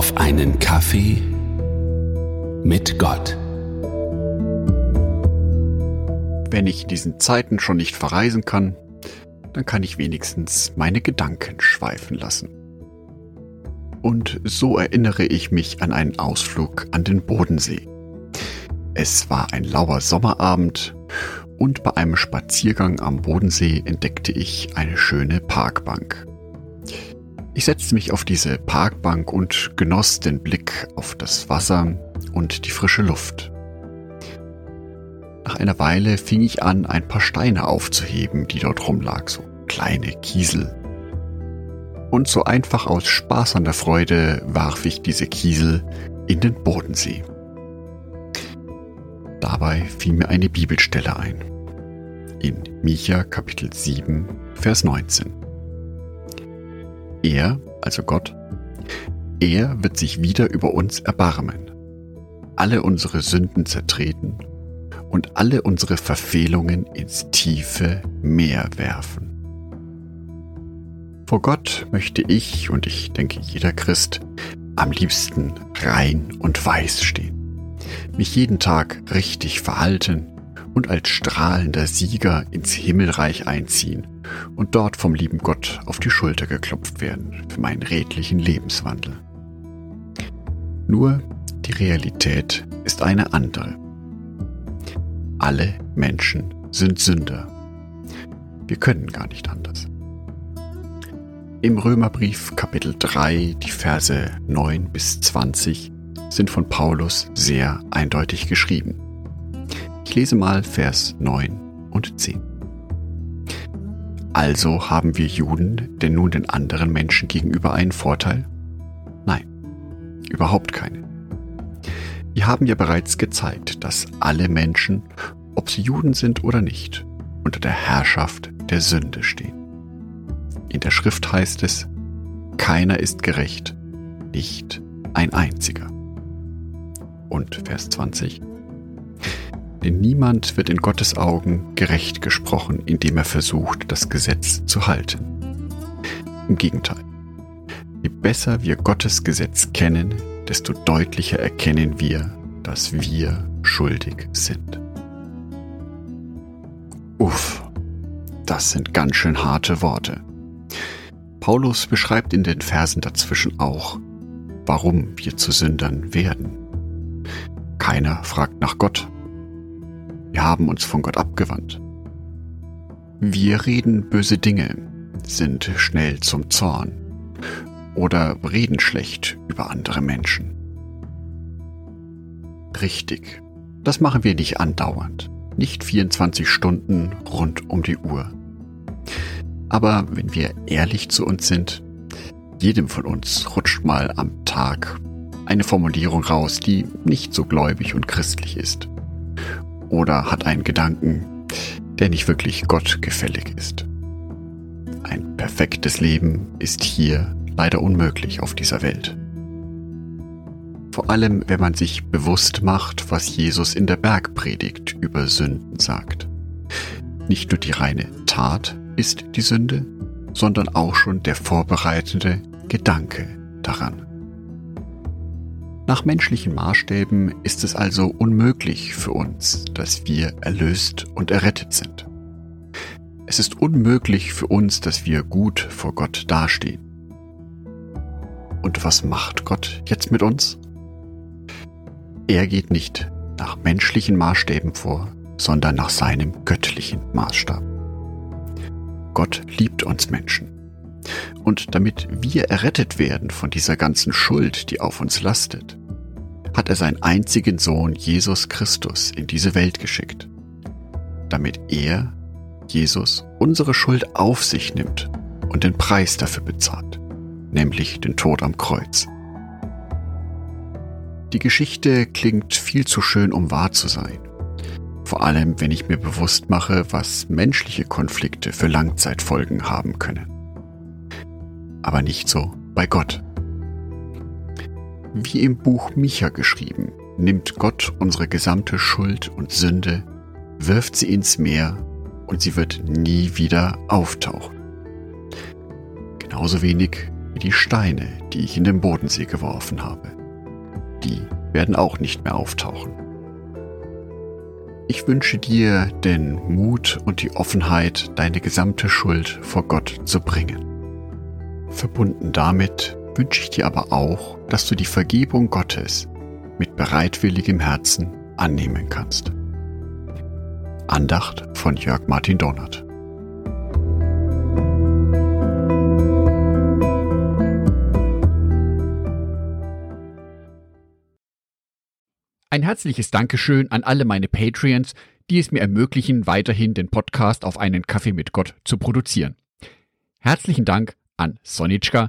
auf einen Kaffee mit Gott. Wenn ich in diesen Zeiten schon nicht verreisen kann, dann kann ich wenigstens meine Gedanken schweifen lassen. Und so erinnere ich mich an einen Ausflug an den Bodensee. Es war ein lauer Sommerabend und bei einem Spaziergang am Bodensee entdeckte ich eine schöne Parkbank. Ich setzte mich auf diese Parkbank und genoss den Blick auf das Wasser und die frische Luft. Nach einer Weile fing ich an, ein paar Steine aufzuheben, die dort rumlag, so kleine Kiesel. Und so einfach aus Spaß an der Freude warf ich diese Kiesel in den Bodensee. Dabei fiel mir eine Bibelstelle ein. In Micha Kapitel 7, Vers 19. Er, also Gott, er wird sich wieder über uns erbarmen, alle unsere Sünden zertreten und alle unsere Verfehlungen ins tiefe Meer werfen. Vor Gott möchte ich und ich denke jeder Christ am liebsten rein und weiß stehen, mich jeden Tag richtig verhalten und als strahlender Sieger ins Himmelreich einziehen und dort vom lieben Gott auf die Schulter geklopft werden für meinen redlichen Lebenswandel. Nur die Realität ist eine andere. Alle Menschen sind Sünder. Wir können gar nicht anders. Im Römerbrief Kapitel 3, die Verse 9 bis 20 sind von Paulus sehr eindeutig geschrieben. Ich lese mal Vers 9 und 10. Also haben wir Juden denn nun den anderen Menschen gegenüber einen Vorteil? Nein, überhaupt keinen. Wir haben ja bereits gezeigt, dass alle Menschen, ob sie Juden sind oder nicht, unter der Herrschaft der Sünde stehen. In der Schrift heißt es, keiner ist gerecht, nicht ein einziger. Und Vers 20. Denn niemand wird in Gottes Augen gerecht gesprochen, indem er versucht, das Gesetz zu halten. Im Gegenteil. Je besser wir Gottes Gesetz kennen, desto deutlicher erkennen wir, dass wir schuldig sind. Uff, das sind ganz schön harte Worte. Paulus beschreibt in den Versen dazwischen auch, warum wir zu Sündern werden. Keiner fragt nach Gott, wir haben uns von Gott abgewandt. Wir reden böse Dinge, sind schnell zum Zorn oder reden schlecht über andere Menschen. Richtig, das machen wir nicht andauernd, nicht 24 Stunden rund um die Uhr. Aber wenn wir ehrlich zu uns sind, jedem von uns rutscht mal am Tag eine Formulierung raus, die nicht so gläubig und christlich ist oder hat einen Gedanken, der nicht wirklich Gott gefällig ist. Ein perfektes Leben ist hier leider unmöglich auf dieser Welt. Vor allem, wenn man sich bewusst macht, was Jesus in der Bergpredigt über Sünden sagt. Nicht nur die reine Tat ist die Sünde, sondern auch schon der vorbereitende Gedanke daran. Nach menschlichen Maßstäben ist es also unmöglich für uns, dass wir erlöst und errettet sind. Es ist unmöglich für uns, dass wir gut vor Gott dastehen. Und was macht Gott jetzt mit uns? Er geht nicht nach menschlichen Maßstäben vor, sondern nach seinem göttlichen Maßstab. Gott liebt uns Menschen. Und damit wir errettet werden von dieser ganzen Schuld, die auf uns lastet, hat er seinen einzigen Sohn Jesus Christus in diese Welt geschickt, damit er, Jesus, unsere Schuld auf sich nimmt und den Preis dafür bezahlt, nämlich den Tod am Kreuz. Die Geschichte klingt viel zu schön, um wahr zu sein. Vor allem, wenn ich mir bewusst mache, was menschliche Konflikte für Langzeitfolgen haben können. Aber nicht so bei Gott. Wie im Buch Micha geschrieben, nimmt Gott unsere gesamte Schuld und Sünde, wirft sie ins Meer und sie wird nie wieder auftauchen. Genauso wenig wie die Steine, die ich in den Bodensee geworfen habe. Die werden auch nicht mehr auftauchen. Ich wünsche dir den Mut und die Offenheit, deine gesamte Schuld vor Gott zu bringen. Verbunden damit wünsche ich dir aber auch, dass du die Vergebung Gottes mit bereitwilligem Herzen annehmen kannst. Andacht von Jörg Martin Donat. Ein herzliches Dankeschön an alle meine Patreons, die es mir ermöglichen, weiterhin den Podcast auf einen Kaffee mit Gott zu produzieren. Herzlichen Dank an Sonitschka